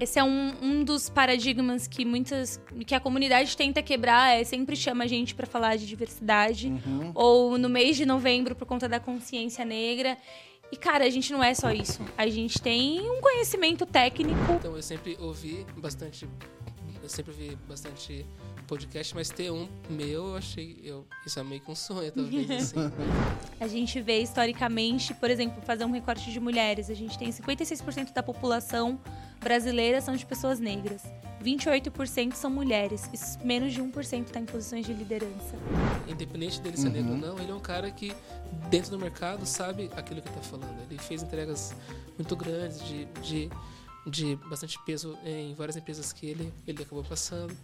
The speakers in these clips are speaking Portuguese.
Esse é um, um dos paradigmas que muitas que a comunidade tenta quebrar, é sempre chama a gente para falar de diversidade Uhum. ou no mês de novembro por conta da consciência negra. E cara, a gente não é só isso. A gente tem um conhecimento técnico. Então eu sempre ouvi bastante. Eu sempre ouvi bastante podcast, mas ter um meu, eu achei. Eu, isso é meio que um sonho, talvez, assim. A gente vê historicamente, por exemplo, fazer um recorte de mulheres. A gente tem 56% da população brasileira são de pessoas negras. 28% são mulheres. E menos de 1% está em posições de liderança. Independente dele ser negro ou não, ele é um cara que, dentro do mercado, sabe aquilo que tá falando. Ele fez entregas muito grandes, de, de, de bastante peso em várias empresas que ele, ele acabou passando.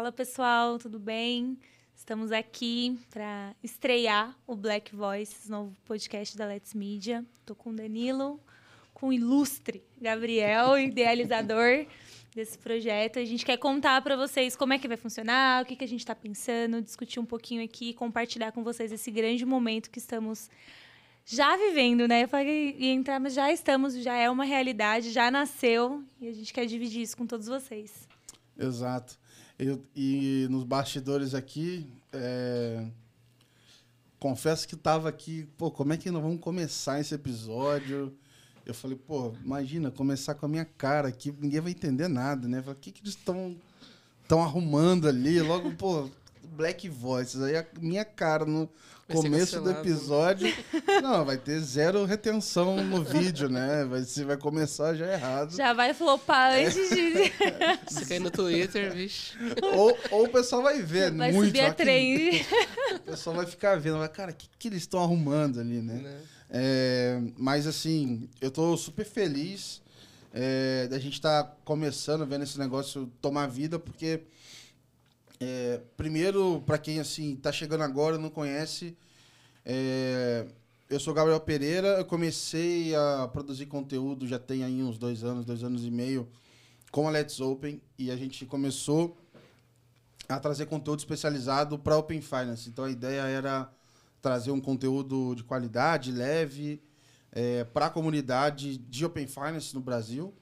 Fala pessoal, tudo bem? Estamos aqui para estrear o Black Voices, novo podcast da Let's Media. Tô com o Danilo, com o ilustre Gabriel, idealizador desse projeto. A gente quer contar para vocês como é que vai funcionar, o que, que a gente está pensando, discutir um pouquinho aqui, compartilhar com vocês esse grande momento que estamos já vivendo, né? Eu falei entrar, mas já estamos, já é uma realidade, já nasceu e a gente quer dividir isso com todos vocês. Exato. Eu- e nos bastidores aqui, é, confesso que tava aqui, pô, como é que nós vamos começar esse episódio? Eu falei, pô, imagina começar com a minha cara aqui, ninguém vai entender nada, né? O que, que eles estão arrumando ali? Logo, pô, Black Voices, aí a minha cara no Vai começo do episódio. Não, vai ter zero retenção no vídeo, né? Vai, se vai começar já errado. Já vai flopar antes de. Você cair no Twitter, vixe. Ou, ou o pessoal vai ver Vai muito. subir a ó, que- trend. O pessoal vai ficar vendo, vai, cara, o que, que eles estão arrumando ali, né? né? É, mas assim, eu tô super feliz é, da gente estar começando, vendo esse negócio tomar vida, porque é, primeiro, para quem assim tá chegando agora não conhece, é, eu sou Gabriel Pereira, eu comecei a produzir conteúdo já tem aí uns dois anos, dois anos e meio com a Let's Open e a gente começou a trazer conteúdo especializado para Open Finance. Então a ideia era trazer um conteúdo de qualidade, leve, para a comunidade de Open Finance no Brasil.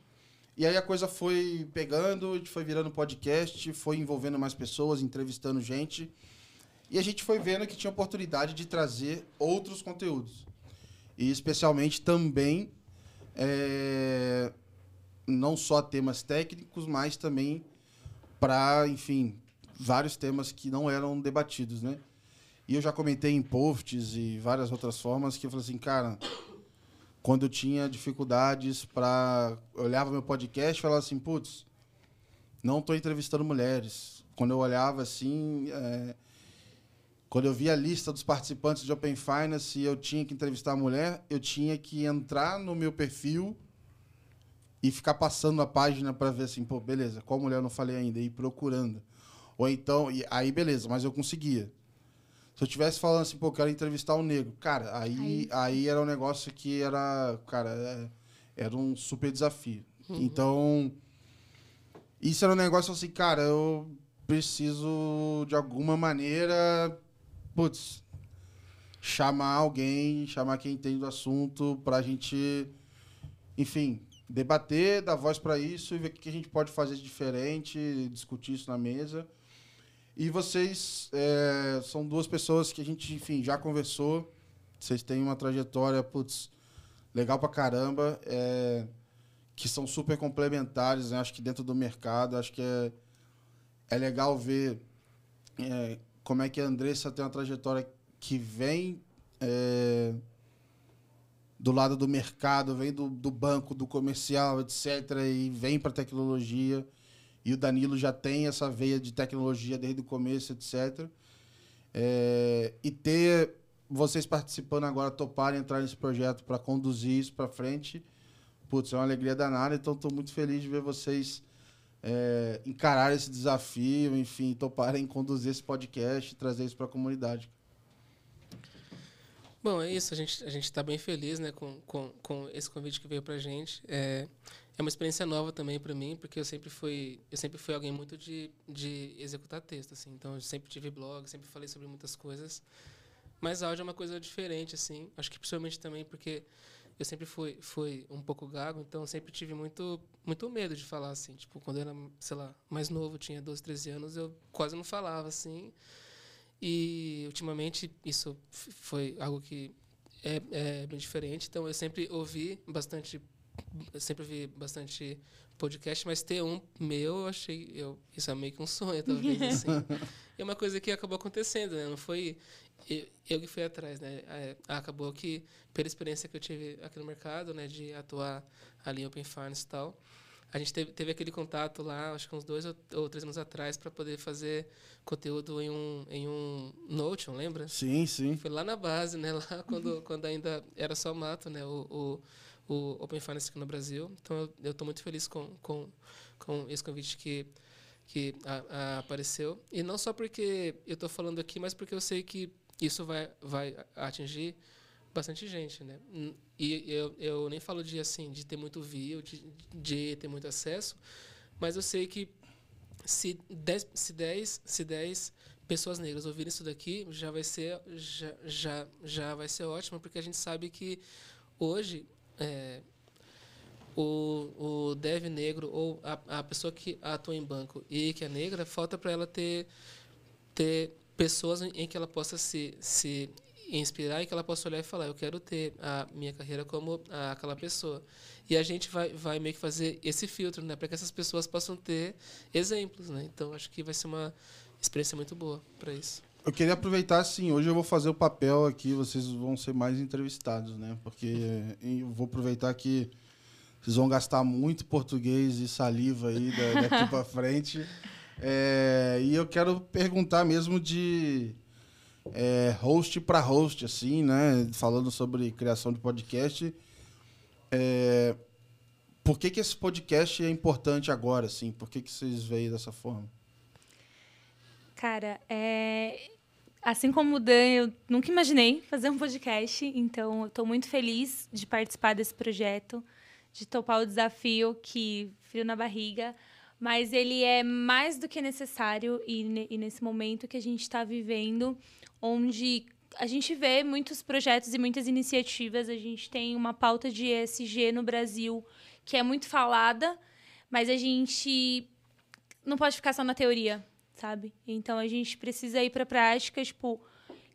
E aí a coisa foi pegando, foi virando podcast, foi envolvendo mais pessoas, entrevistando gente. E a gente foi vendo que tinha oportunidade de trazer outros conteúdos. E especialmente também, é, não só temas técnicos, mas também para, enfim, vários temas que não eram debatidos, né? E eu já comentei em posts e várias outras formas que eu falei assim, cara, quando eu tinha dificuldades para olhava meu podcast e falava assim, putz, não estou entrevistando mulheres. Quando eu olhava assim, é, quando eu via a lista dos participantes de Open Finance e eu tinha que entrevistar a mulher, eu tinha que entrar no meu perfil e ficar passando a página para ver assim, pô, beleza, qual mulher eu não falei ainda? E ir procurando. Ou então, e aí beleza, mas eu conseguia. Se eu tivesse falando assim, pô, quero entrevistar um negro, cara, aí, aí, era um negócio que era, cara, é- era um super desafio. Então, isso era um negócio assim, cara, eu preciso de alguma maneira, putz, chamar alguém, chamar quem entende do assunto pra gente, enfim, debater, dar voz pra isso e ver o que a gente pode fazer de diferente, discutir isso na mesa. E vocês é, são duas pessoas que a gente, enfim, já conversou. Vocês têm uma trajetória, putz, legal pra caramba. é, que são super complementares, né? Acho que dentro do mercado, acho que é, é legal ver é, como é que a Andressa tem uma trajetória que vem é, do lado do mercado, vem do, do banco, do comercial, etc., e vem para tecnologia. E o Danilo já tem essa veia de tecnologia desde o começo, etc. É, e ter vocês participando agora, toparem entrar nesse projeto para conduzir isso para frente, putz, é uma alegria danada. Então, estou muito feliz de ver vocês é, encarar esse desafio, enfim, toparem conduzir esse podcast trazer isso para a comunidade. Bom, é isso. A gente a está bem feliz, né, com, com, com esse convite que veio para gente. É, é uma experiência nova também para mim, porque eu sempre fui, eu sempre fui alguém muito de, de executar texto, assim. Então, eu sempre tive blog, sempre falei sobre muitas coisas. Mas áudio é uma coisa diferente, assim. Acho que principalmente também porque eu sempre fui, fui um pouco gago, então sempre tive muito, muito medo de falar, assim. Tipo, quando eu era, sei lá, mais novo, tinha 12, 13 anos, eu quase não falava, assim. E, ultimamente, isso foi algo que é, é bem diferente. Então, eu sempre ouvi bastante sempre vi bastante podcast, mas ter um meu, eu achei. Eu, isso é meio que um sonho, talvez. assim. é uma coisa que acabou acontecendo, né? Não foi eu, eu que fui atrás, né? É, acabou que, pela experiência que eu tive aqui no mercado, né, de atuar ali em Open Finance e tal, a gente teve, teve aquele contato lá, acho que uns dois ou, ou três anos atrás, para poder fazer conteúdo em um, em um Notion, lembra? Sim, sim. Foi lá na base, né? Lá quando, quando ainda era só mato, né? O, o, o Open Finance aqui no Brasil. Então eu estou muito feliz com, com, com esse convite que, que a, a apareceu. E não só porque eu estou falando aqui, mas porque eu sei que isso vai, vai atingir bastante gente, né? E eu, eu nem falo de assim de ter muito view, de, de ter muito acesso, mas eu sei que se 10 se dez, se dez pessoas negras ouvirem isso daqui, já vai ser já, já, já vai ser ótimo, porque a gente sabe que hoje é, o, o dev negro ou a, a pessoa que atua em banco e que é negra, falta para ela ter, ter pessoas em que ela possa se, se inspirar e que ela possa olhar e falar, eu quero ter a minha carreira como aquela pessoa. E a gente vai, vai meio que fazer esse filtro, né, para que essas pessoas possam ter exemplos, né? Então acho que vai ser uma experiência muito boa para isso. Eu queria aproveitar, assim, hoje eu vou fazer o papel aqui, vocês vão ser mais entrevistados, né? Porque eu vou aproveitar que vocês vão gastar muito português e saliva aí daqui para frente. É, e eu quero perguntar mesmo de é, host para host, assim, né? Falando sobre criação de podcast. É, por que, que esse podcast é importante agora, assim? Por que, que vocês veem dessa forma? Cara, é... assim como o Dan, eu nunca imaginei fazer um podcast, então eu estou muito feliz de participar desse projeto, de topar o desafio que frio na barriga, mas ele é mais do que necessário e, e nesse momento que a gente está vivendo, onde a gente vê muitos projetos e muitas iniciativas, a gente tem uma pauta de ESG no Brasil que é muito falada, mas a gente não pode ficar só na teoria sabe? Então a gente precisa ir para a prática, tipo,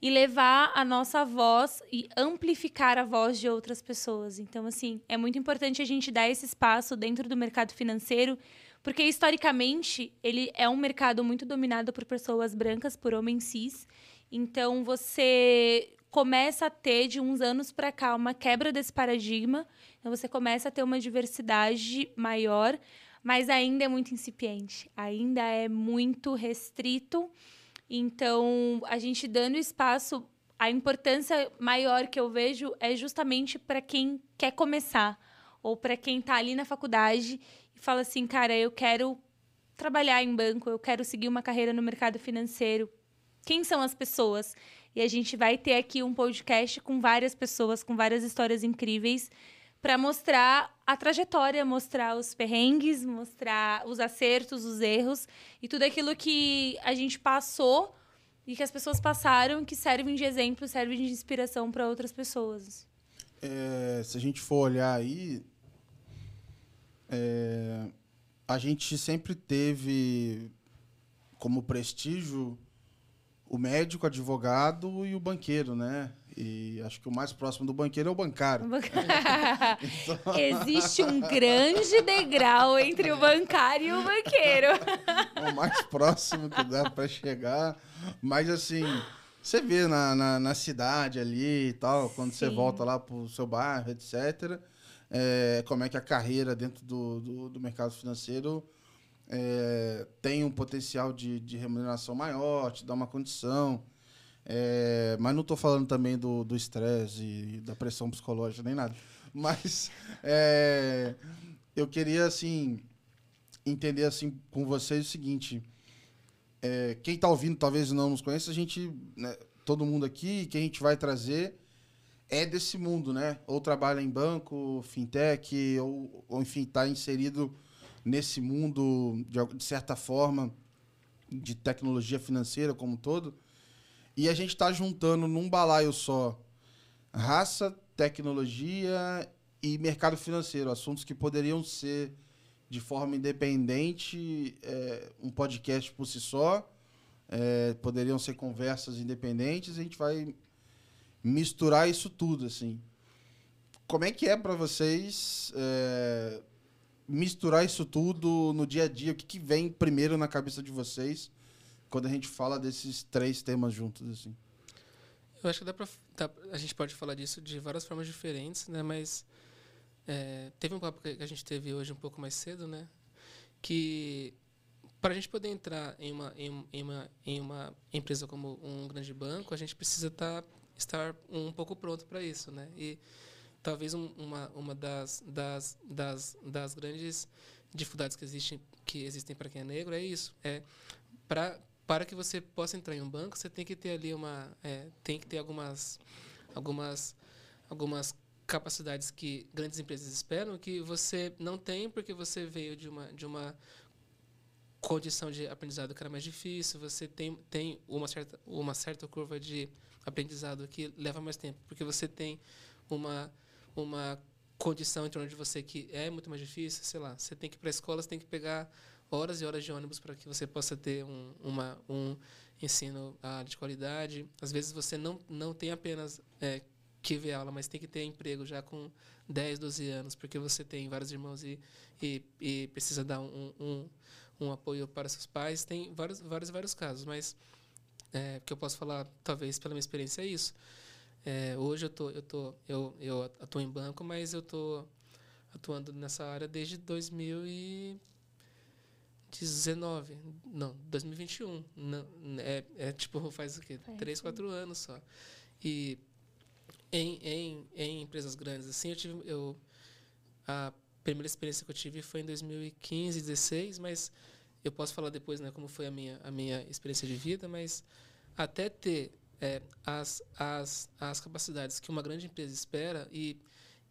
e levar a nossa voz e amplificar a voz de outras pessoas. Então, assim, é muito importante a gente dar esse espaço dentro do mercado financeiro, porque historicamente ele é um mercado muito dominado por pessoas brancas, por homens cis. Então, você começa a ter de uns anos para cá uma quebra desse paradigma. Então, você começa a ter uma diversidade maior, mas ainda é muito incipiente, ainda é muito restrito. Então, a gente dando espaço, a importância maior que eu vejo é justamente para quem quer começar ou para quem está ali na faculdade e fala assim, cara, eu quero trabalhar em banco, eu quero seguir uma carreira no mercado financeiro. Quem são as pessoas? E a gente vai ter aqui um podcast com várias pessoas, com várias histórias incríveis para mostrar a trajetória, mostrar os perrengues, mostrar os acertos, os erros e tudo aquilo que a gente passou e que as pessoas passaram que servem de exemplo, servem de inspiração para outras pessoas. É, se a gente for olhar aí, é, a gente sempre teve como prestígio o médico, o advogado e o banqueiro, né? E acho que o mais próximo do banqueiro é o bancário. então... Existe um grande degrau entre o bancário e o banqueiro. o mais próximo que dá para chegar. Mas assim, você vê na, na, na, cidade ali e tal, quando Sim. você volta lá pro seu bairro, etc., é, como é que a carreira dentro do, do, do mercado financeiro é, tem um potencial de, de remuneração maior, te dá uma condição. É, mas não estou falando também do estresse e da pressão psicológica, nem nada. Mas é, eu queria, assim, entender assim com vocês o seguinte. É, quem está ouvindo talvez não nos conheça, a gente, né, todo mundo aqui, que a gente vai trazer é desse mundo, né? Ou trabalha em banco, fintech, ou, ou enfim, está inserido nesse mundo de, de, certa forma de tecnologia financeira como um todo. E a gente está juntando num balaio só raça, tecnologia e mercado financeiro, assuntos que poderiam ser de forma independente é, um podcast por si só, é, poderiam ser conversas independentes. A gente vai misturar isso tudo, assim. Como é que é para vocês é, misturar isso tudo no dia a dia? O que, que vem primeiro na cabeça de vocês quando a gente fala desses três temas juntos, assim? Eu acho que dá dá, a gente pode falar disso de várias formas diferentes, né? Mas é, teve um papo que a gente teve hoje um pouco mais cedo, né? Que para a gente poder entrar em uma, em, em, uma, em uma empresa como um grande banco, a gente precisa tá, estar um pouco pronto para isso, né? E talvez um, uma, uma das, das, das, das grandes dificuldades que existem que existem para quem é negro é isso, é para para que você possa entrar em um banco, você tem que ter ali uma, é, tem que ter algumas, algumas, algumas capacidades que grandes empresas esperam que você não tem porque você veio de uma, de uma condição de aprendizado que era mais difícil, você tem, tem uma, certa, uma certa curva de aprendizado que leva mais tempo, porque você tem uma, uma condição em torno de você que é muito mais difícil, sei lá, você tem que ir para a escola, você tem que pegar horas e horas de ônibus para que você possa ter um, uma, um ensino ah, de qualidade. Às vezes você não, não tem apenas é, que ver aula, mas tem que ter emprego já com 10, 12 anos, porque você tem vários irmãos e, e, e precisa dar um, um, um, apoio para seus pais. Tem vários, vários, vários casos, mas é, que eu posso falar, talvez pela minha experiência, é isso. É, hoje eu, tô, eu, tô, eu, eu atuo em banco, mas eu estou atuando nessa área desde 2000 e 19, não, 2021. Não, é, é tipo, faz o quê? Faz, 3, 4 anos só. E em, em, em empresas grandes, assim, eu tive. Eu, a primeira experiência que eu tive foi em 2015, 16, mas eu posso falar depois né, como foi a minha, a minha experiência de vida, mas até ter é, as, as, as capacidades que uma grande empresa espera e,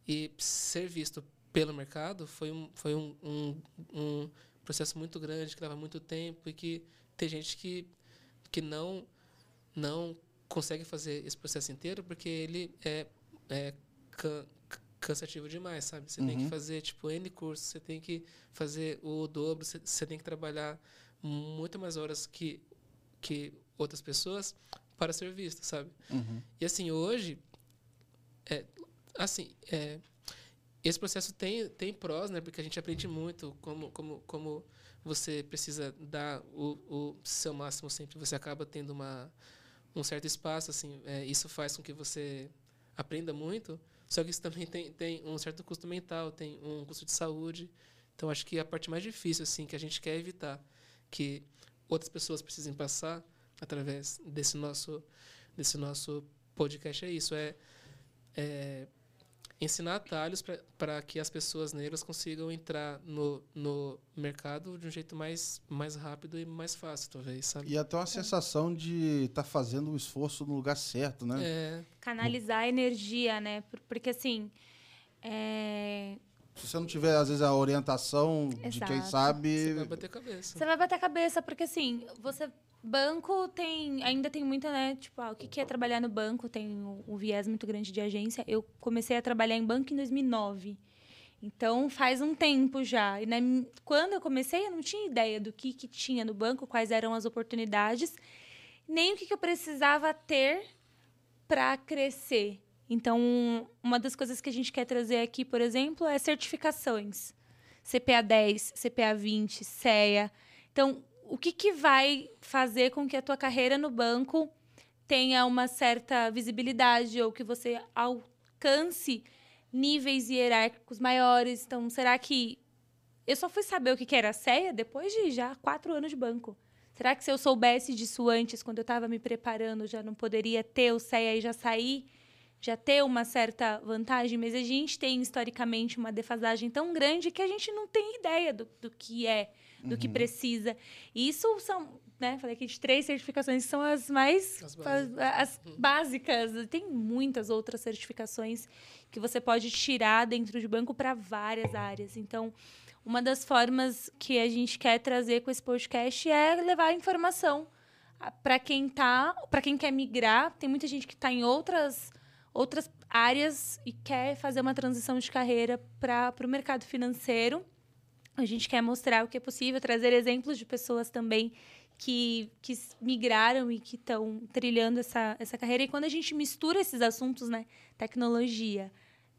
e ser visto pelo mercado foi um, foi um, um, um processo muito grande, que leva muito tempo e que tem gente que, que não, não consegue fazer esse processo inteiro porque ele é, é can, cansativo demais, sabe? Você uhum. tem que uhum. fazer, tipo, N cursos, você tem que fazer o dobro, você, você tem que trabalhar muito mais horas que, que outras pessoas para ser visto, sabe? Uhum. E assim, hoje, é, assim, é, esse processo tem, tem prós, né? Porque a gente aprende muito como, como, como você precisa dar o, o seu máximo sempre. Você acaba tendo uma, um certo espaço, assim. É, isso faz com que você aprenda muito. Só que isso também tem, tem um certo custo mental, tem um custo de saúde. Então, acho que a parte mais difícil, assim, que a gente quer evitar que outras pessoas precisem passar através desse nosso, desse nosso podcast é isso. É, é ensinar atalhos para que as pessoas negras consigam entrar no, no mercado de um jeito mais, mais rápido e mais fácil, talvez, sabe? E até uma é. sensação de estar tá fazendo o esforço no lugar certo, né? É. Canalizar a energia, né? Porque, assim, é... Se você não tiver, às vezes, a orientação Exato. de quem sabe... Você vai bater cabeça. Você vai bater cabeça, porque, assim, você Banco tem, ainda tem muita, né? Tipo, ah, o que, que é trabalhar no banco? Tem um, viés muito grande de agência. Eu comecei a trabalhar em banco em 2009. Então, faz um tempo já. E né, quando eu comecei, eu não tinha ideia do que, que tinha no banco, quais eram as oportunidades, nem o que, que eu precisava ter para crescer. Então, uma das coisas que a gente quer trazer aqui, por exemplo, é certificações. CPA 10, CPA 20, CEA. Então, o que, que vai fazer com que a tua carreira no banco tenha uma certa visibilidade ou que você alcance níveis hierárquicos maiores. Então, será que eu só fui saber o que era a CEA depois de já quatro anos de banco? Será que se eu soubesse disso antes, quando eu estava me preparando, já não poderia ter o CEA e já sair, já ter uma certa vantagem? Mas a gente tem historicamente uma defasagem tão grande que a gente não tem ideia do, do que é do que precisa. E isso são, né? Falei aqui de três certificações que são as mais As as, básicas. as básicas. Tem muitas outras certificações que você pode tirar dentro de banco para várias áreas. Então, uma das formas que a gente quer trazer com esse podcast é levar informação para quem tá, para quem quer migrar. Tem muita gente que está em outras outras áreas e quer fazer uma transição de carreira para o mercado financeiro. A gente quer mostrar o que é possível, trazer exemplos de pessoas também que, que migraram e que estão trilhando essa, essa carreira. E quando a gente mistura esses assuntos, né, tecnologia,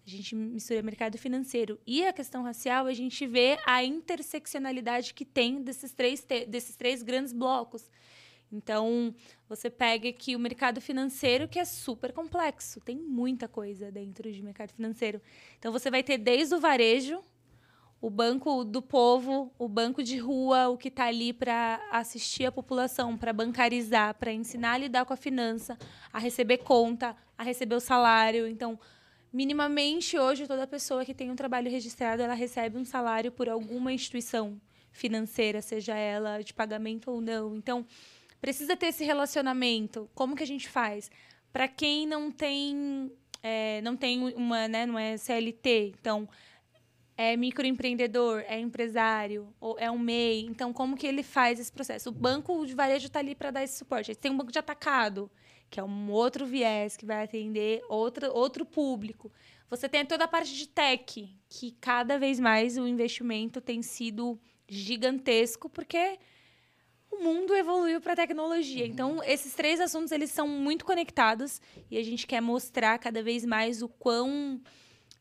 a gente mistura mercado financeiro e a questão racial, a gente vê a interseccionalidade que tem desses três, desses três grandes blocos. Então, você pega aqui o mercado financeiro, que é super complexo, tem muita coisa dentro de mercado financeiro. Então, você vai ter desde o varejo, o banco do povo, o banco de rua, o que está ali para assistir a população, para bancarizar, para ensinar a lidar com a finança, a receber conta, a receber o salário. Então, minimamente, hoje, toda pessoa que tem um trabalho registrado, ela recebe um salário por alguma instituição financeira, seja ela de pagamento ou não. Então, precisa ter esse relacionamento. Como que a gente faz? Para quem não tem, é, não tem uma, né, não é CLT, então é microempreendedor, é empresário, ou é um MEI. Então, como que ele faz esse processo? O banco de varejo está ali para dar esse suporte. Tem um banco de atacado, que é um outro viés que vai atender outra, outro público. Você tem toda a parte de tech, que cada vez mais o investimento tem sido gigantesco, porque o mundo evoluiu para a tecnologia. Então, esses três assuntos eles são muito conectados e a gente quer mostrar cada vez mais o quão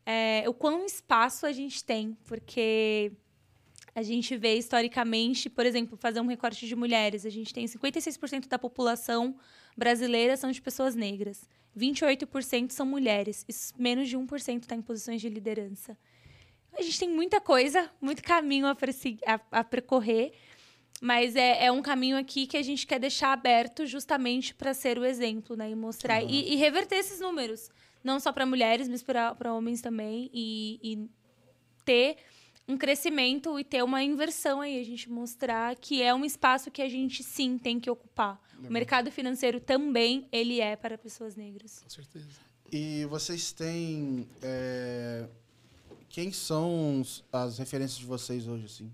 é, o quão espaço a gente tem, porque a gente vê historicamente, por exemplo, fazer um recorte de mulheres, a gente tem 56% da população brasileira são de pessoas negras, 28% são mulheres, e menos de 1% está em posições de liderança. A gente tem muita coisa, muito caminho a, a- a percorrer, mas é, é um caminho aqui que a gente quer deixar aberto justamente para ser o exemplo, né? E mostrar e, e reverter esses números. Não só para mulheres, mas para homens também. E, e ter um crescimento e ter uma inversão aí. A gente mostrar que é um espaço que a gente sim tem que ocupar. O mercado financeiro também ele é para pessoas negras. Com certeza. E vocês têm. é, Quem são as referências de vocês hoje, assim?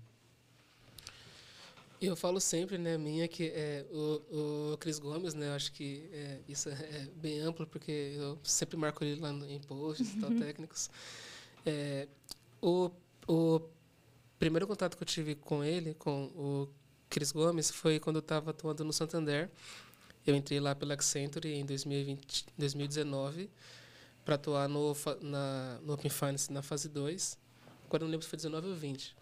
Eu falo sempre, né, minha, que é o, o Cris Gomes, né, eu acho que é, isso é bem amplo, porque eu sempre marco ele lá no, em posts e tal, técnicos. É, o, o primeiro contato que eu tive com ele, com o Cris Gomes, foi quando eu estava atuando no Santander. Eu entrei lá pela Accenture em 2020, 2019 para atuar no, na, no Open Finance na fase 2. Agora não lembro se foi 19 ou 20.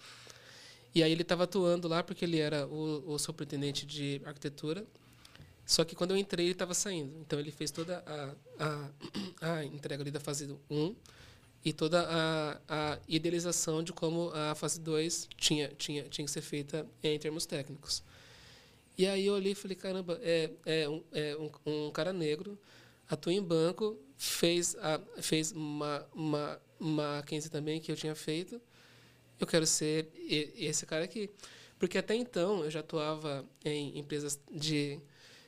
E aí ele estava atuando lá porque ele era o, o superintendente de arquitetura. Só que quando eu entrei, ele estava saindo. Então ele fez toda a, a, a entrega ali da fase 1 e toda a, a idealização de como a fase 2 tinha, tinha, tinha que ser feita em termos técnicos. E aí eu olhei e falei, caramba, é, é, um, é um, um cara negro, atua em banco, fez, a, fez uma, uma, uma Mackenzie também, que eu tinha feito. Eu quero ser esse cara aqui. Porque até então eu já atuava em empresas de,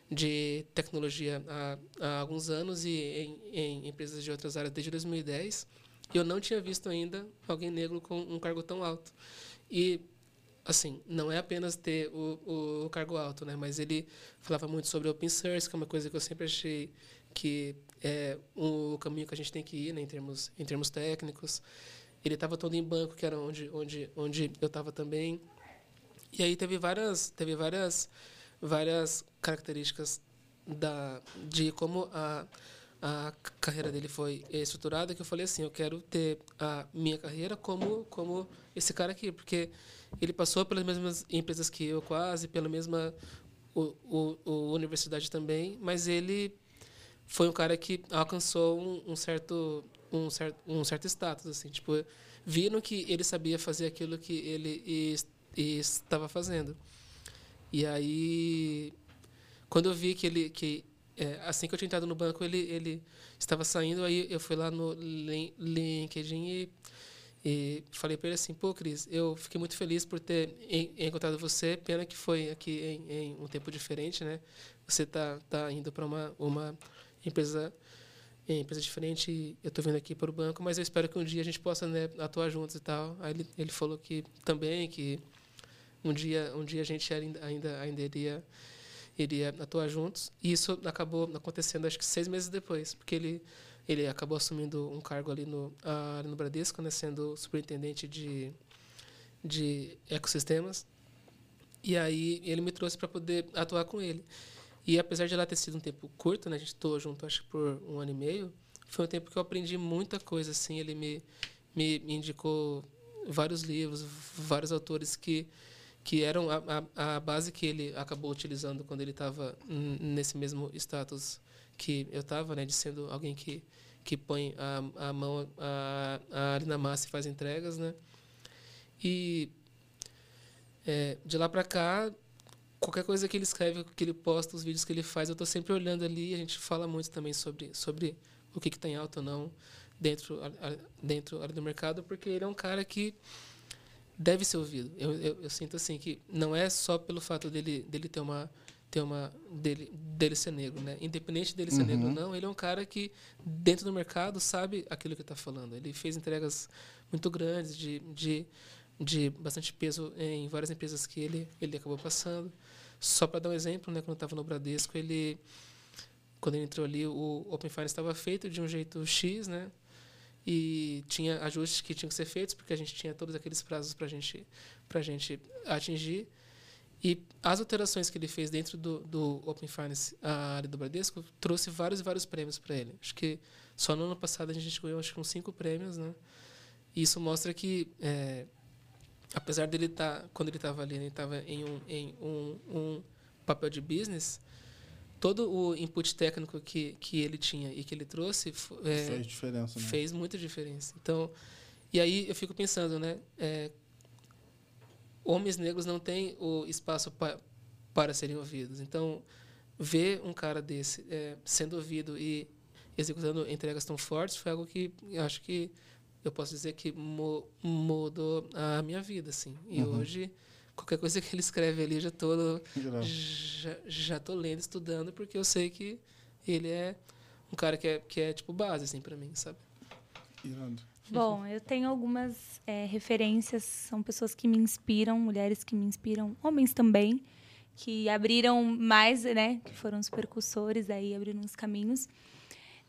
de tecnologia há, há alguns anos e em, em empresas de outras áreas desde 2010. E eu não tinha visto ainda alguém negro com um cargo tão alto. E, assim, não é apenas ter o, o cargo alto, né? Mas ele falava muito sobre open source, que é uma coisa que eu sempre achei que é o caminho que a gente tem que ir né, em, termos, em termos técnicos. Ele estava todo em banco, que era onde, onde, onde eu estava também. E aí teve várias, teve várias, várias características da, de como a, a carreira dele foi estruturada que eu falei assim, eu quero ter a minha carreira como, como esse cara aqui, porque ele passou pelas mesmas empresas que eu quase, pela mesma o, o, o universidade também, mas ele foi um cara que alcançou um, um certo um certo um certo status assim tipo viram que ele sabia fazer aquilo que ele es- estava fazendo e aí quando eu vi que ele que é, assim que eu tinha entrado no banco ele ele estava saindo aí eu fui lá no Lin- LinkedIn e E falei para ele assim, pô, Cris, eu fiquei muito feliz por ter encontrado você. Pena que foi aqui em, em um tempo diferente, né? Você tá, tá indo para uma, uma empresa empresa diferente eu estou vindo aqui para o banco, mas eu espero que um dia a gente possa né, atuar juntos e tal. Aí ele, ele falou que também que um dia um dia a gente ainda ainda, ainda iria iria atuar juntos. E isso acabou acontecendo acho que seis meses depois, porque ele ele acabou assumindo um cargo ali no, ali no Bradesco, né, sendo superintendente de, de ecossistemas. E aí ele me trouxe para poder atuar com ele. E apesar de lá ter sido um tempo curto, né, a gente estou junto acho que por um ano e meio, foi um tempo que eu aprendi muita coisa. Assim, ele me, me, me indicou vários livros, vários autores que que eram a, a, a base que ele acabou utilizando quando ele estava nesse mesmo status que eu estava, né, de sendo alguém que que põe a, a mão a, a, ali na massa e faz entregas, né? E é, de lá para cá, qualquer coisa que ele escreve, que ele posta, os vídeos que ele faz, eu estou sempre olhando ali. A gente fala muito também sobre sobre o que está em alta ou não dentro dentro do mercado, porque ele é um cara que deve ser ouvido. Eu, eu, eu sinto assim que não é só pelo fato dele dele ter uma ter uma dele, dele ser negro, né? Independente dele ser uhum. negro ou não, ele é um cara que dentro do mercado sabe aquilo que está falando. Ele fez entregas muito grandes de, de, de bastante peso em várias empresas que ele ele acabou passando. Só para dar um exemplo, né? Quando estava no Bradesco, ele quando ele entrou ali, o Open Finance estava feito de um jeito X, né? E tinha ajustes que tinham que ser feitos porque a gente tinha todos aqueles prazos para gente para gente atingir. E as alterações que ele fez dentro do, do Open Finance, a área do Bradesco, trouxe vários e vários prêmios para ele. Acho que só no ano passado a gente ganhou acho que uns cinco prêmios, né? E isso mostra que, é, apesar dele estar, tá, quando ele estava ali, ele estava em, um, em um, um papel de business, todo o input técnico que, que ele tinha e que ele trouxe é, fez diferença, né? fez muita diferença. Então, e aí eu fico pensando, né? É, homens negros não têm o espaço pa, para serem ouvidos. Então, ver um cara desse é, sendo ouvido e executando entregas tão fortes foi algo que eu acho que eu posso dizer que mudou a minha vida, assim. E uhum. hoje qualquer coisa que ele escreve ali já tô já, já tô lendo, estudando porque eu sei que ele é um cara que é que é tipo base assim para mim, sabe? Irando. Bom, eu tenho algumas é, referências, são pessoas que me inspiram, mulheres que me inspiram, homens também, que abriram mais, né, que foram os percussores aí, abriram os caminhos.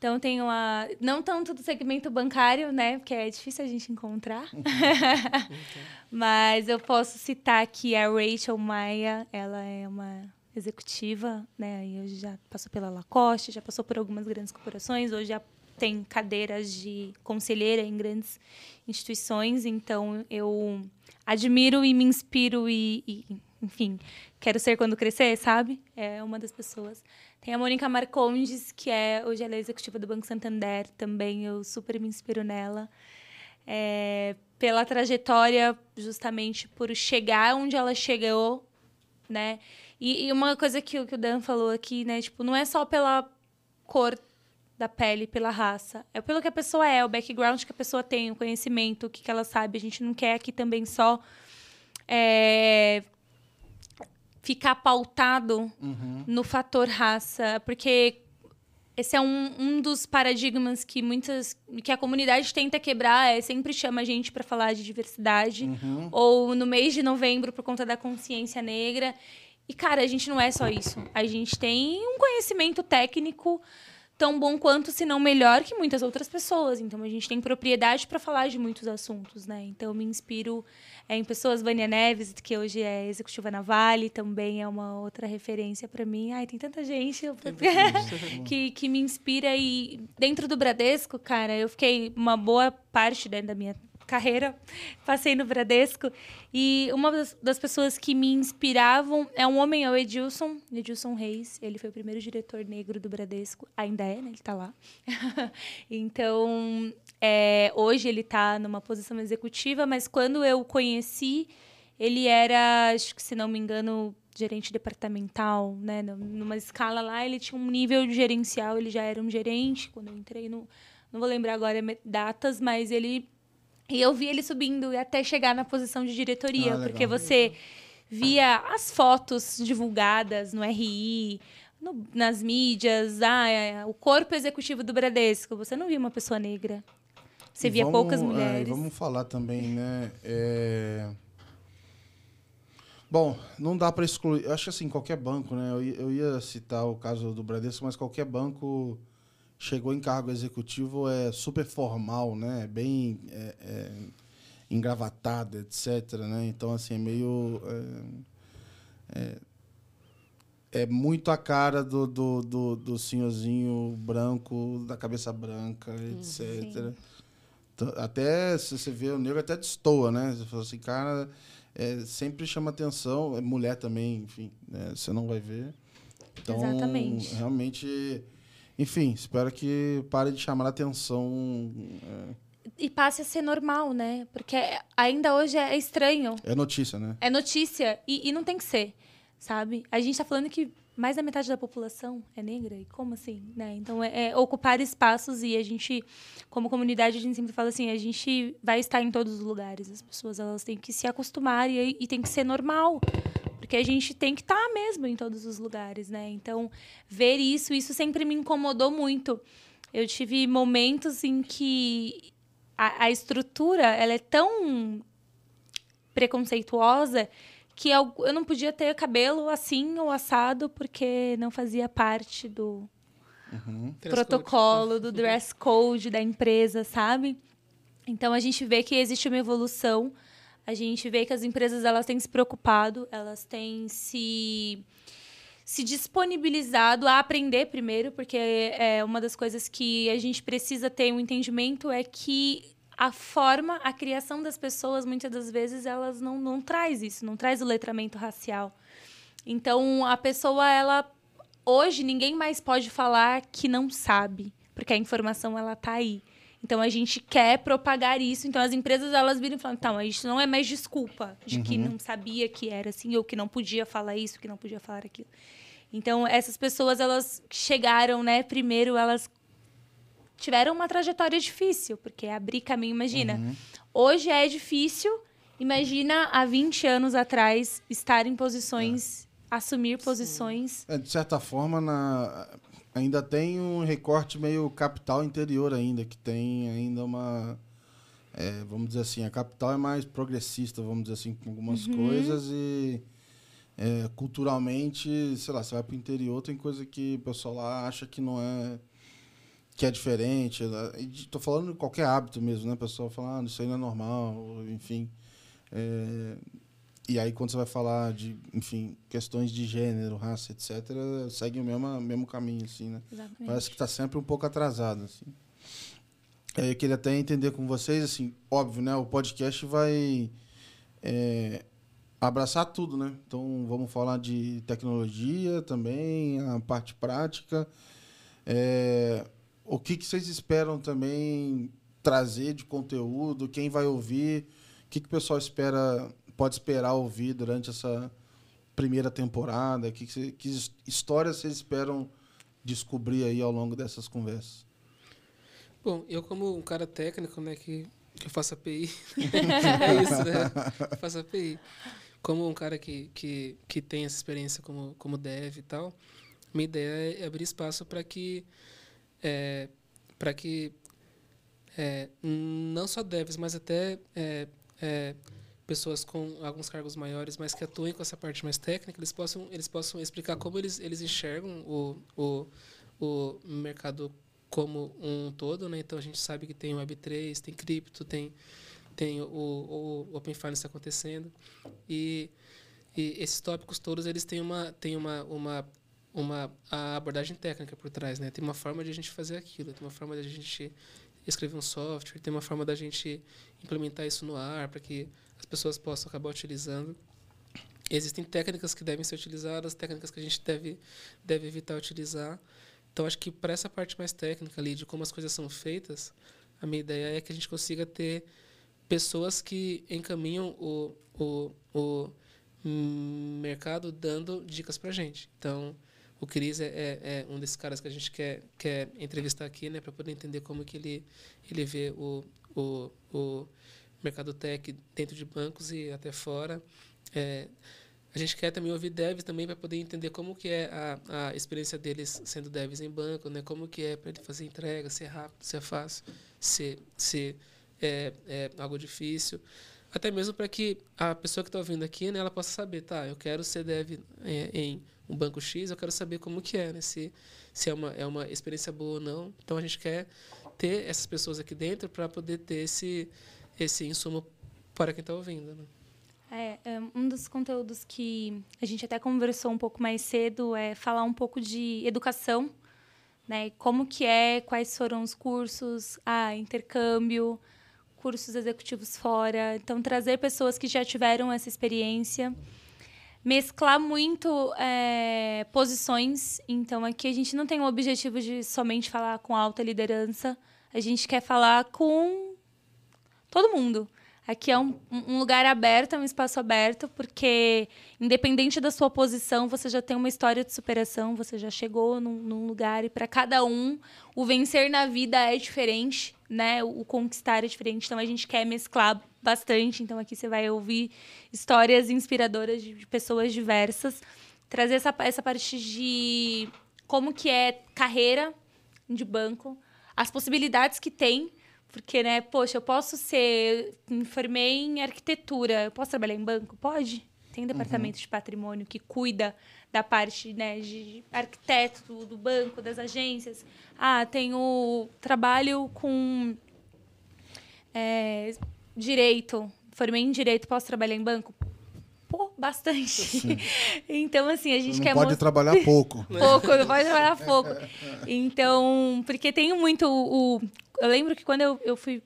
Então, tenho a. Não tanto do segmento bancário, né? Porque é difícil a gente encontrar. Uhum. Mas eu posso citar aqui a Rachel Maia. Ela é uma executiva, né? E hoje já passou pela Lacoste, já passou por algumas grandes corporações. Hoje já tem cadeiras de conselheira em grandes instituições, então eu admiro e me inspiro e, e, enfim, quero ser quando crescer, sabe? É uma das pessoas. Tem a Mônica Marcondes, que é hoje ela é executiva do Banco Santander, também eu super me inspiro nela. É, pela trajetória, justamente por chegar onde ela chegou, né? E, e uma coisa que, que o Dan falou aqui, né? Tipo, não é só pela cor da pele pela raça. É pelo que a pessoa é, o background que a pessoa tem, o conhecimento, o que, que ela sabe. A gente não quer aqui também só é, ficar pautado uhum. no fator raça, porque esse é um, um dos paradigmas que muitas que a comunidade tenta quebrar é sempre chama a gente para falar de diversidade uhum. ou no mês de novembro por conta da consciência negra e cara a gente não é só isso a gente tem um conhecimento técnico tão bom quanto, se não melhor, que muitas outras pessoas. Então, a gente tem propriedade para falar de muitos assuntos, né? Então, eu me inspiro é, em pessoas, Vânia Neves, que hoje é executiva na Vale, também é uma outra referência para mim. Ai, tem tanta gente que, que me inspira. E dentro do Bradesco, cara, eu fiquei uma boa parte né, da minha carreira, passei no Bradesco. E uma das, das, pessoas que me inspiravam é um homem, é o Edilson, Edilson Reis. Ele foi o primeiro diretor negro do Bradesco. Ainda é, né? Ele está lá. então, é, hoje ele está numa posição executiva, mas quando eu o conheci, ele era, acho que se não me engano, gerente departamental, né? Numa escala lá, ele tinha um nível gerencial, ele já era um gerente. Quando eu entrei no. Não vou lembrar agora datas, mas ele E eu vi ele subindo até chegar na posição de diretoria, Ah, porque você via as fotos divulgadas no RI, no- nas mídias, ah, é, o corpo executivo do Bradesco. Você não via uma pessoa negra. Você E via vamos- poucas é, mulheres. vamos falar também, né? é, Bom, não dá para excluir. Eu acho que assim, qualquer banco, né? Eu eu ia citar o caso do Bradesco, mas qualquer banco chegou em cargo executivo é super formal, né? Bem é, é, engravatado, etc. Né? Então, assim, é meio. É, é, é muito a cara do, do, do, do senhorzinho branco, da cabeça branca, etc. Sim. Então, Até se você vê o negro, até destoa, né? Você fala assim, cara, é, sempre chama atenção, é mulher também, enfim, né? você não vai ver. Então, Exatamente. realmente, enfim, espero que pare de chamar a atenção. E passe a ser normal, né? Porque ainda hoje é estranho. É, é notícia, né? É notícia e, e não tem que ser, sabe? A gente tá falando que mais da metade da população é negra, e como assim, né? Então, é, é ocupar espaços e a gente, como comunidade, a gente sempre fala assim, a gente vai estar em todos os lugares. As pessoas, elas têm que se acostumar e, e tem que ser normal. Porque a gente tem que estar mesmo em todos os lugares, né? Então, ver isso, isso sempre me incomodou muito. Eu tive momentos em que a, a estrutura, ela é tão preconceituosa que eu, eu não podia ter cabelo assim ou assado porque não fazia parte do Uhum. Code. protocolo, do dress code da empresa, sabe? Então a gente vê que existe uma evolução, a gente vê que as empresas elas têm se preocupado, elas têm se se disponibilizado a aprender primeiro, porque é uma das coisas que a gente precisa ter um entendimento é que a forma, a criação das pessoas, muitas das vezes, elas não, não traz isso, não traz o letramento racial. Então, a pessoa, ela... Hoje, ninguém mais pode falar que não sabe, porque a informação, ela tá aí. Então, a gente quer propagar isso. Então, as empresas, elas viram e falam, então, isso não é mais desculpa de que não sabia que era assim, ou que não podia falar isso, que não podia falar aquilo. Então, essas pessoas, elas chegaram, né? Primeiro, elas tiveram uma trajetória difícil, porque abrir caminho, imagina. Hoje é difícil, imagina há 20 anos atrás estar em posições, assumir posições. É, de certa forma, na, ainda tem um recorte meio capital interior ainda, que tem ainda uma... é, vamos dizer assim, a capital é mais progressista, vamos dizer assim, com algumas coisas e é, culturalmente, sei lá, você vai para o interior, tem coisa que o pessoal lá acha que não é que é diferente. né? E Tô falando de qualquer hábito mesmo, né? O pessoal fala, ah, isso aí não é normal, enfim. É, e aí, quando você vai falar de, enfim, questões de gênero, raça, etc., segue o mesmo, mesmo caminho, assim, né? Exatamente. Parece que está sempre um pouco atrasado, assim. É, Eu queria até entender com vocês, assim, óbvio, né? O podcast vai é, abraçar tudo, né? Então, vamos falar de tecnologia também, a parte prática. É, o que, que vocês esperam também trazer de conteúdo? Quem vai ouvir? O que, que o pessoal espera, pode esperar ouvir durante essa primeira temporada? Que, que, que his- histórias vocês esperam descobrir aí ao longo dessas conversas? Bom, eu como um cara técnico, né, que, que eu faço API, é isso, né? Eu faço API. Como um cara que, que, que tem essa experiência como, como dev e tal, minha ideia é abrir espaço para que, é, para que é, não só devs, mas até é, é, pessoas com alguns cargos maiores, mas que atuem com essa parte mais técnica, eles possam, eles possam explicar como eles, eles enxergam o, o, o mercado como um todo, né? Então a gente sabe que tem Web3, tem cripto, tem tem o, o, Open Finance acontecendo e, e esses tópicos todos eles têm uma têm uma uma uma a abordagem técnica por trás, né? Tem uma forma de a gente fazer aquilo, tem uma forma de a gente escrever um software, tem uma forma da gente implementar isso no ar para que as pessoas possam acabar utilizando. Existem técnicas que devem ser utilizadas, técnicas que a gente deve deve evitar utilizar. Então acho que para essa parte mais técnica ali de como as coisas são feitas, a minha ideia é que a gente consiga ter pessoas que encaminham o, o, o mercado dando dicas para gente. Então, o Cris é, é, é um desses caras que a gente quer, quer entrevistar aqui, né, para poder entender como que ele, ele vê o, o, o mercado tech dentro de bancos e até fora. É, a gente quer também ouvir devs também para poder entender como que é a, a experiência deles sendo devs em banco, né? Como que é para ele fazer entrega, se é rápido, se é fácil, se, se é, é algo difícil. Até mesmo para que a pessoa que está ouvindo aqui, né, ela possa saber, tá, eu quero ser dev é, em um banco X, eu quero saber como que é, né? Se, se é, uma, é uma experiência boa ou não. Então a gente quer ter essas pessoas aqui dentro para poder ter esse, esse insumo para quem está ouvindo. Né? É, é, um dos conteúdos que a gente até conversou um pouco mais cedo é falar um pouco de educação, né? Como que é, quais foram os cursos, ah, intercâmbio, cursos executivos fora. Então, trazer pessoas que já tiveram essa experiência. Mesclar muito é, posições. Então, aqui a gente não tem o objetivo de somente falar com alta liderança. A gente quer falar com todo mundo. Aqui é um, um, lugar aberto, é um espaço aberto, porque independente da sua posição, você já tem uma história de superação, você já chegou num, num lugar e para cada um o vencer na vida é diferente, né? O, o, conquistar é diferente. Então a gente quer mesclar bastante. Então aqui você vai ouvir histórias inspiradoras de, de pessoas diversas, trazer essa, essa parte de como que é carreira de banco, as possibilidades que tem porque, né, poxa, eu posso ser. Me formei em arquitetura. Eu posso trabalhar em banco? Pode. Tem um departamento uhum. de patrimônio que cuida da parte né, de arquiteto, do banco, das agências. Ah, tenho trabalho com é, direito. Formei em direito, posso trabalhar em banco? Bastante. então, assim, a gente não quer. Pode trabalhar pouco. pouco, não pode trabalhar pouco. Então, porque tem muito o, eu lembro que quando eu, eu fui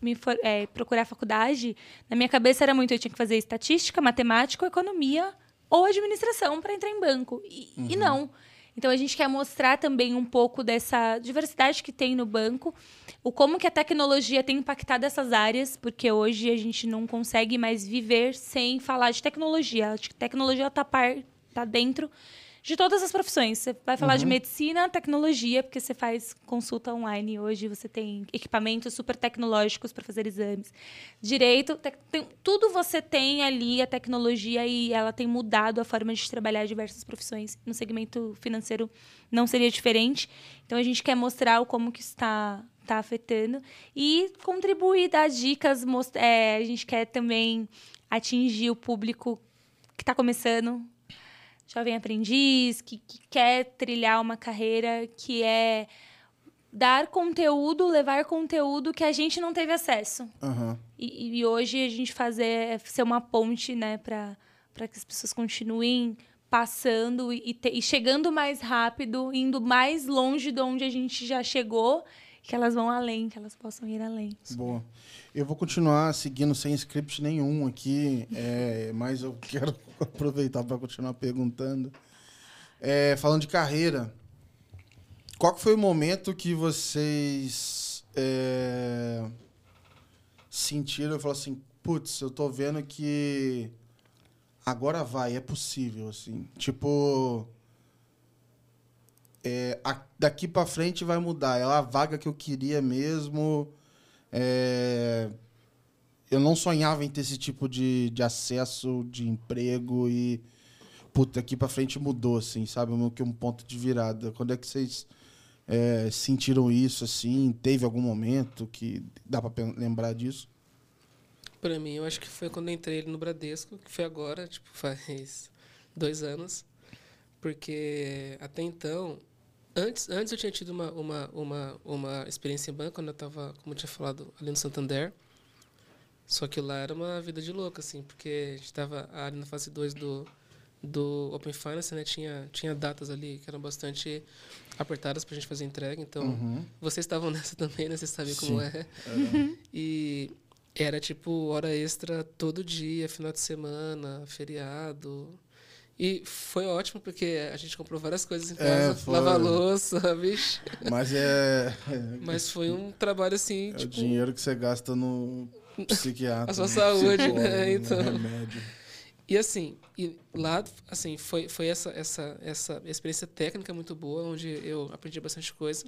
me for, é, procurar a faculdade, na minha cabeça era muito, eu tinha que fazer estatística, matemática, economia ou administração para entrar em banco. E, uhum. e, não. Então a gente quer mostrar também um pouco dessa diversidade que tem no banco, o como que a tecnologia tem impactado essas áreas, porque hoje a gente não consegue mais viver sem falar de tecnologia. A tecnologia está tá dentro de todas as profissões. Você vai falar uhum. de medicina, tecnologia, porque você faz consulta online hoje, você tem equipamentos super tecnológicos para fazer exames. Direito, tem, tudo você tem ali a tecnologia e ela tem mudado a forma de trabalhar diversas profissões. No segmento financeiro não seria diferente. Então a gente quer mostrar como que está está afetando e contribuir, dar dicas. É, a gente quer também atingir o público que está começando, jovem aprendiz, que, que quer trilhar uma carreira que é dar conteúdo, levar conteúdo que a gente não teve acesso. Uhum. E, e, hoje a gente fazer ser uma ponte, né, para que as pessoas continuem passando e, te, e, chegando mais rápido, indo mais longe de onde a gente já chegou, que elas vão além, que elas possam ir além. Boa. Eu vou continuar seguindo sem script nenhum aqui, é, mas eu quero aproveitar para continuar perguntando. É, falando de carreira, qual foi o momento que vocês é, sentiram e falaram assim, putz, eu tô vendo que agora vai, é possível, assim. Tipo, é, a, daqui para frente vai mudar. É a vaga que eu queria mesmo é, eu não sonhava em ter esse tipo de, de acesso, de emprego e. Puta, aqui pra frente mudou, assim, sabe? Meio que um ponto de virada. Quando é que vocês é, sentiram isso, assim? Teve algum momento que dá pra lembrar disso? Pra mim, eu acho que foi quando eu entrei no Bradesco, que foi agora, tipo, faz dois anos. Porque até então, Antes, antes eu tinha tido uma, uma, uma, uma experiência em banco, quando eu estava, como eu tinha falado, ali no Santander. Só que lá era uma vida de louco, assim, porque a gente estava ali na fase 2 do, do Open Finance, né? Tinha, tinha datas ali que eram bastante apertadas para a gente fazer entrega. Então, uhum. vocês estavam nessa também, né? Vocês sabem como é. Uhum. E era, tipo, hora extra todo dia, final de semana, feriado. E foi ótimo porque a gente comprou várias coisas em é, casa, é, lavar louça, bicho. Mas é. Mas foi um trabalho assim. É tipo, o dinheiro que você gasta no psiquiatra. A sua saúde, né? Então. Remédio. E assim, e lá, assim, foi, foi essa, essa, essa experiência técnica muito boa, onde eu aprendi bastante coisa.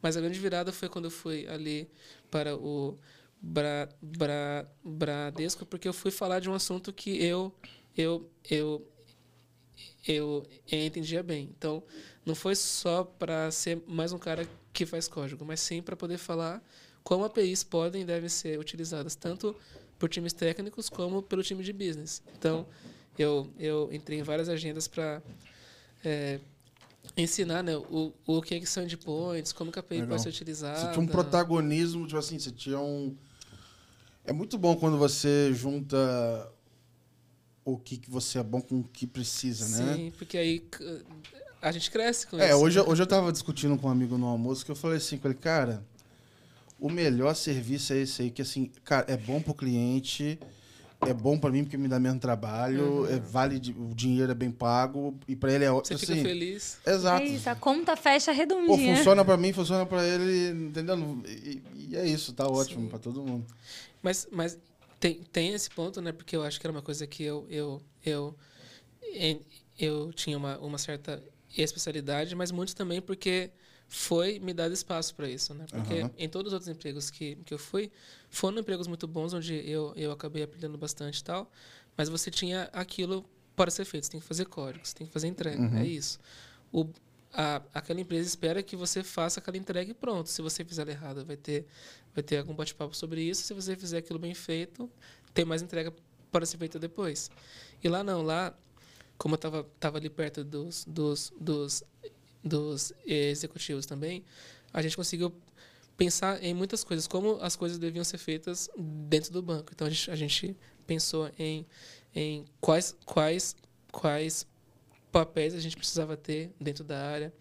Mas a grande virada foi quando eu fui ali para o, Bra, Bra, Bradesco porque eu fui falar de um assunto que eu eu eu eu, entendia bem. Então, não foi só para ser mais um cara que faz código, mas sim para poder falar como APIs podem e devem ser utilizadas tanto por times técnicos como pelo time de business. Então, eu, eu entrei em várias agendas para é, ensinar né, o, o que, é que são endpoints, como que a API Legal. pode ser utilizada. Você tinha um protagonismo, tipo assim, você tinha um... É muito bom quando você junta o que, que você é bom com o que precisa, né? Sim, porque aí a gente cresce com é, isso. É, hoje, hoje eu tava discutindo com um amigo no almoço que eu falei assim com ele, cara, o melhor serviço é esse aí, que assim, cara, é bom pro cliente, é bom para mim porque me dá menos trabalho, uhum. é, vale o dinheiro é bem pago e para ele é Você assim, fica feliz. Exato. É isso, a conta fecha redondinha. Pô, funciona para mim, funciona para ele, entendeu? E, e, é isso, tá ótimo para todo mundo. Mas, mas tem, tem esse ponto, né? Porque eu acho que era uma coisa que eu eu eu, eu tinha uma, uma certa especialidade, mas muitos também porque foi me dado espaço para isso, né? Porque uhum. em todos os outros empregos que, que eu fui, foram empregos muito bons, onde eu, eu acabei aprendendo bastante e tal, mas você tinha aquilo para ser feito. Você tem que fazer código, você tem que fazer entrega, uhum. é isso. O, a, aquela empresa espera que você faça aquela entrega e pronto. Se você fizer errado, vai ter, vai ter algum bate-papo sobre isso. Se você fizer aquilo bem feito, tem mais entrega para ser feita depois. E lá não, lá, como eu estava tava ali perto dos, dos, dos dos executivos também, a gente conseguiu pensar em muitas coisas, como as coisas deviam ser feitas dentro do banco. Então a gente, a gente pensou em, em quais, quais, quais papéis a gente precisava ter dentro da área.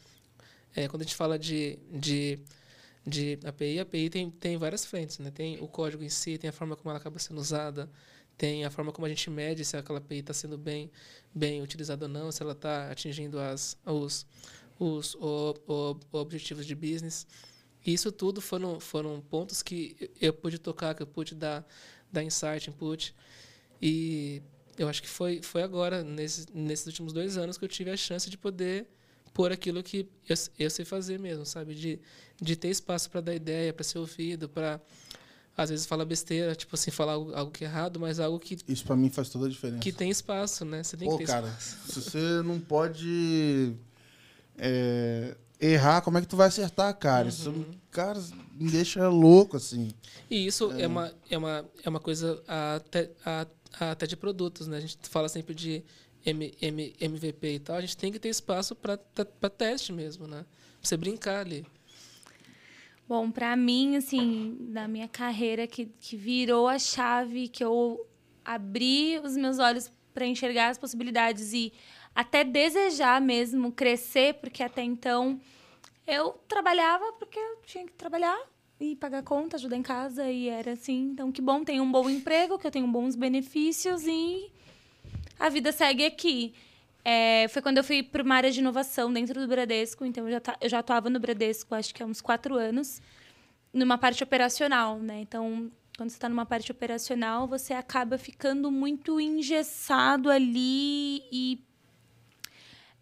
É, quando a gente fala de, de, de API, a API tem, tem várias frentes. Né? Tem o código em si, tem a forma como ela acaba sendo usada, tem a forma como a gente mede se aquela API está sendo bem, bem utilizada ou não, se ela está atingindo as, os, os o, o, objetivos de business. Isso tudo foram, foram pontos que eu pude tocar, que eu pude dar, dar insight, input. E eu acho que foi, foi agora, nesses, nesses últimos dois anos, que eu tive a chance de poder pôr aquilo que eu, eu sei fazer mesmo, sabe? De, de ter espaço para dar ideia, para ser ouvido, para às vezes falar besteira, tipo assim, falar algo, algo que é errado, mas algo que. Isso para mim faz toda a diferença. Que tem espaço, né? Você tem Pô, que ter cara, espaço. Se você não pode é, errar, como é que tu vai acertar, cara? Uhum. Isso, cara, me deixa louco, assim. E isso é, é uma, é uma, é uma coisa até, até de produtos, né? A gente fala sempre de M, M, MVP e tal. A gente tem que ter espaço para teste mesmo, né? Pra você brincar ali. Bom, para mim, assim, na minha carreira, que, que virou a chave, que eu abri os meus olhos para enxergar as possibilidades e até desejar mesmo crescer, porque até então eu trabalhava porque eu tinha que trabalhar e pagar conta, ajudar em casa e era assim. Então, que bom, tenho um bom emprego, que eu tenho bons benefícios e a vida segue aqui. É, foi quando eu fui para uma área de inovação dentro do Bradesco, então eu já, eu já atuava no Bradesco acho que há uns quatro anos, numa parte operacional, né? Então, quando você está numa parte operacional, você acaba ficando muito engessado ali e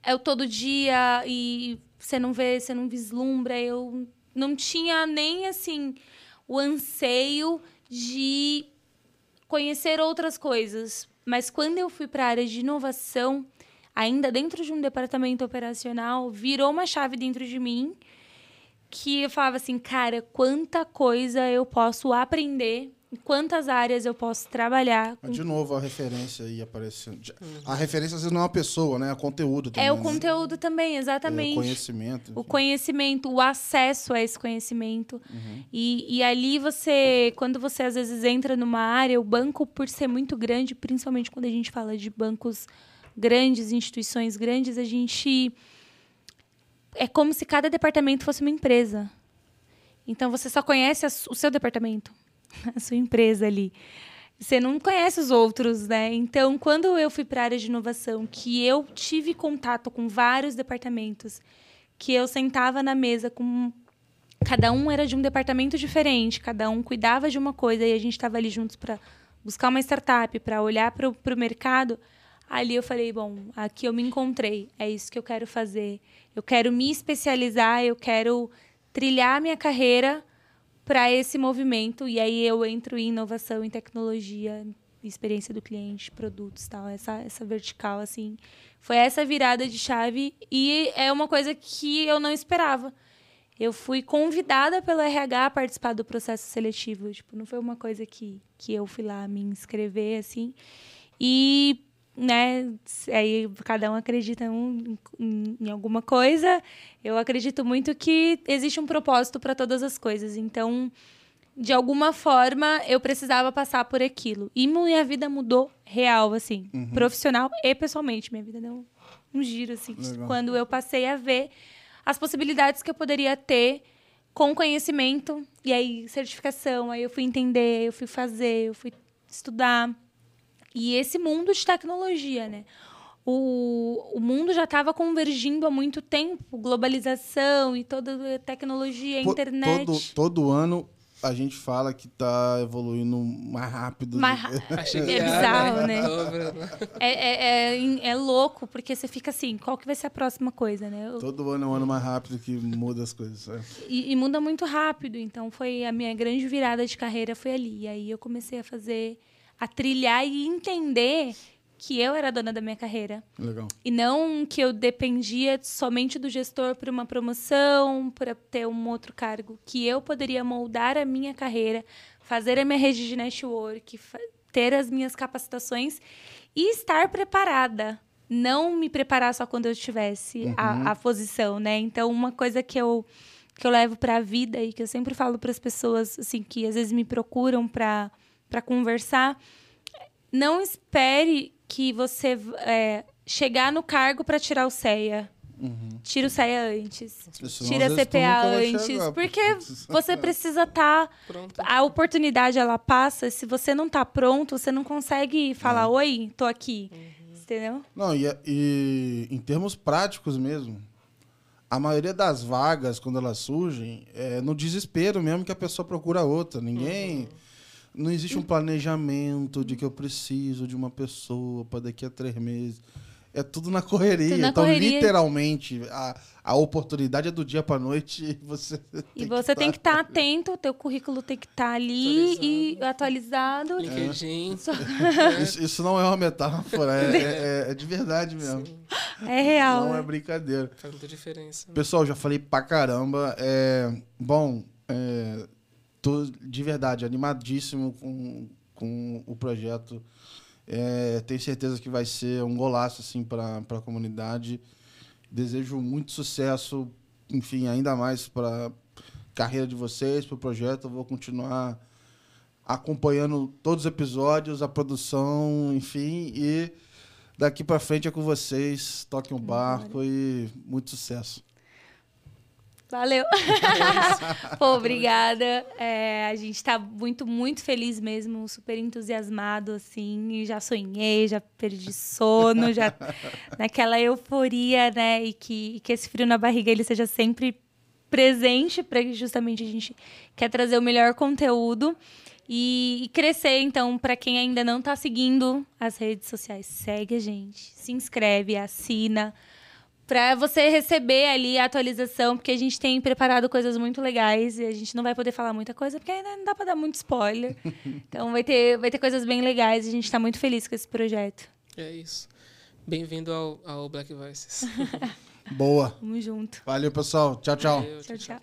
é o todo dia e você não vê, você não vislumbra. Eu não tinha nem assim o anseio de conhecer outras coisas. Mas quando eu fui para a área de inovação, ainda dentro de um departamento operacional, virou uma chave dentro de mim que eu falava assim, cara, quanta coisa eu posso aprender em quantas áreas eu posso trabalhar. De novo, a referência aí aparecendo. A referência às vezes não é uma pessoa, né? É conteúdo também. É o né? conteúdo também, exatamente. É o conhecimento. O conhecimento, o acesso a esse conhecimento. Uhum. E, e ali você, quando você às vezes entra numa área, o banco, por ser muito grande, principalmente quando a gente fala de bancos grandes, instituições grandes, a gente. É como se cada departamento fosse uma empresa. Então você só conhece o seu departamento. a sua empresa ali. Você não conhece os outros, né? Então, quando eu fui para a área de inovação, que eu tive contato com vários departamentos, que eu sentava na mesa com cada um era de um departamento diferente, cada um cuidava de uma coisa e a gente estava ali juntos para buscar uma startup, para olhar para o mercado. Ali eu falei, bom, aqui eu me encontrei, é isso que eu quero fazer. Eu quero me especializar, eu quero trilhar minha carreira para esse movimento. E aí eu entro em inovação, em tecnologia, experiência do cliente, produtos, tal, essa essa vertical assim. Foi essa virada de chave e é uma coisa que eu não esperava. Eu fui convidada pelo RH a participar do processo seletivo, tipo, não foi uma coisa que que eu fui lá me inscrever assim. E né, aí cada um acredita um, em, em alguma coisa. Eu acredito muito que existe um propósito para todas as coisas. Então, de alguma forma, eu precisava passar por aquilo. E minha vida mudou real, assim. Uhum. Profissional e pessoalmente. Minha vida deu um, um giro, assim. Legal. Quando eu passei a ver as possibilidades que eu poderia ter com conhecimento. E aí, certificação. Aí eu fui entender, eu fui fazer, eu fui estudar. E esse mundo de tecnologia, né? O, o mundo já estava convergindo há muito tempo. Globalização e toda a tecnologia, a internet. Todo, todo ano a gente fala que tá evoluindo mais rápido. Mais ra- Achei É bizarro, né? É, é, é, é louco, porque você fica assim, qual que vai ser a próxima coisa, né? Eu- Todo ano é um ano mais rápido que muda as coisas. é. E, e muda muito rápido. Então, foi a minha grande virada de carreira foi ali. E aí eu comecei a fazer, a trilhar e entender que eu era dona da minha carreira. Legal. E não que eu dependia somente do gestor para uma promoção, para ter um outro cargo. Que eu poderia moldar a minha carreira, fazer a minha rede de network, ter as minhas capacitações e estar preparada. Não me preparar só quando eu tivesse a, a posição, né? Então, uma coisa que eu, que eu levo para a vida e que eu sempre falo para as pessoas, assim, que às vezes me procuram para conversar, não espere que você é, chegar no cargo para tirar o CEA. Tira o CEA antes. Senão, Tira a CPA antes. chegar, porque você precisa estar. Pronto. a oportunidade ela passa. Se você não tá pronto, você não consegue falar: Oi, tô aqui. Entendeu? Não, e, e em termos práticos mesmo, a maioria das vagas, quando elas surgem, é no desespero mesmo que a pessoa procura outra. Ninguém. Não existe um planejamento de que eu preciso de uma pessoa para daqui a três meses. É tudo na correria. Tudo na então, correria. literalmente, a, a oportunidade é do dia para noite e você. E você tem que estar atento, o teu currículo tem que estar ali e atualizado. LinkedIn. Isso, isso não é uma metáfora, é, é- é de verdade mesmo. É real. Não é né? brincadeira. Faz muita diferença. Pessoal, já falei pra caramba. É, bom, tô de verdade animadíssimo com, com o projeto. É, tenho certeza que vai ser um golaço assim, para a comunidade. Desejo muito sucesso, enfim, ainda mais para carreira de vocês, para o projeto. Eu vou continuar acompanhando todos os episódios, a produção, enfim, e daqui para frente é com vocês. Toquem o barco e muito sucesso. Valeu. Pô, obrigada. É, a gente tá muito, muito feliz mesmo, super entusiasmado, assim. Já sonhei, já perdi sono, já naquela euforia, né? E que, e que esse frio na barriga ele seja sempre presente, para que justamente a gente quer trazer o melhor conteúdo. E, e crescer, então, para quem ainda não está seguindo as redes sociais, segue a gente, se inscreve, assina, para você receber ali a atualização, porque a gente tem preparado coisas muito legais e a gente não vai poder falar muita coisa, porque ainda não dá para dar muito spoiler. então vai ter, vai ter coisas bem legais e a gente está muito feliz com esse projeto. É isso. Bem-vindo ao, ao Black Voices. Boa. Tamo junto. Valeu, pessoal. Tchau, tchau. Valeu, Tchau, tchau.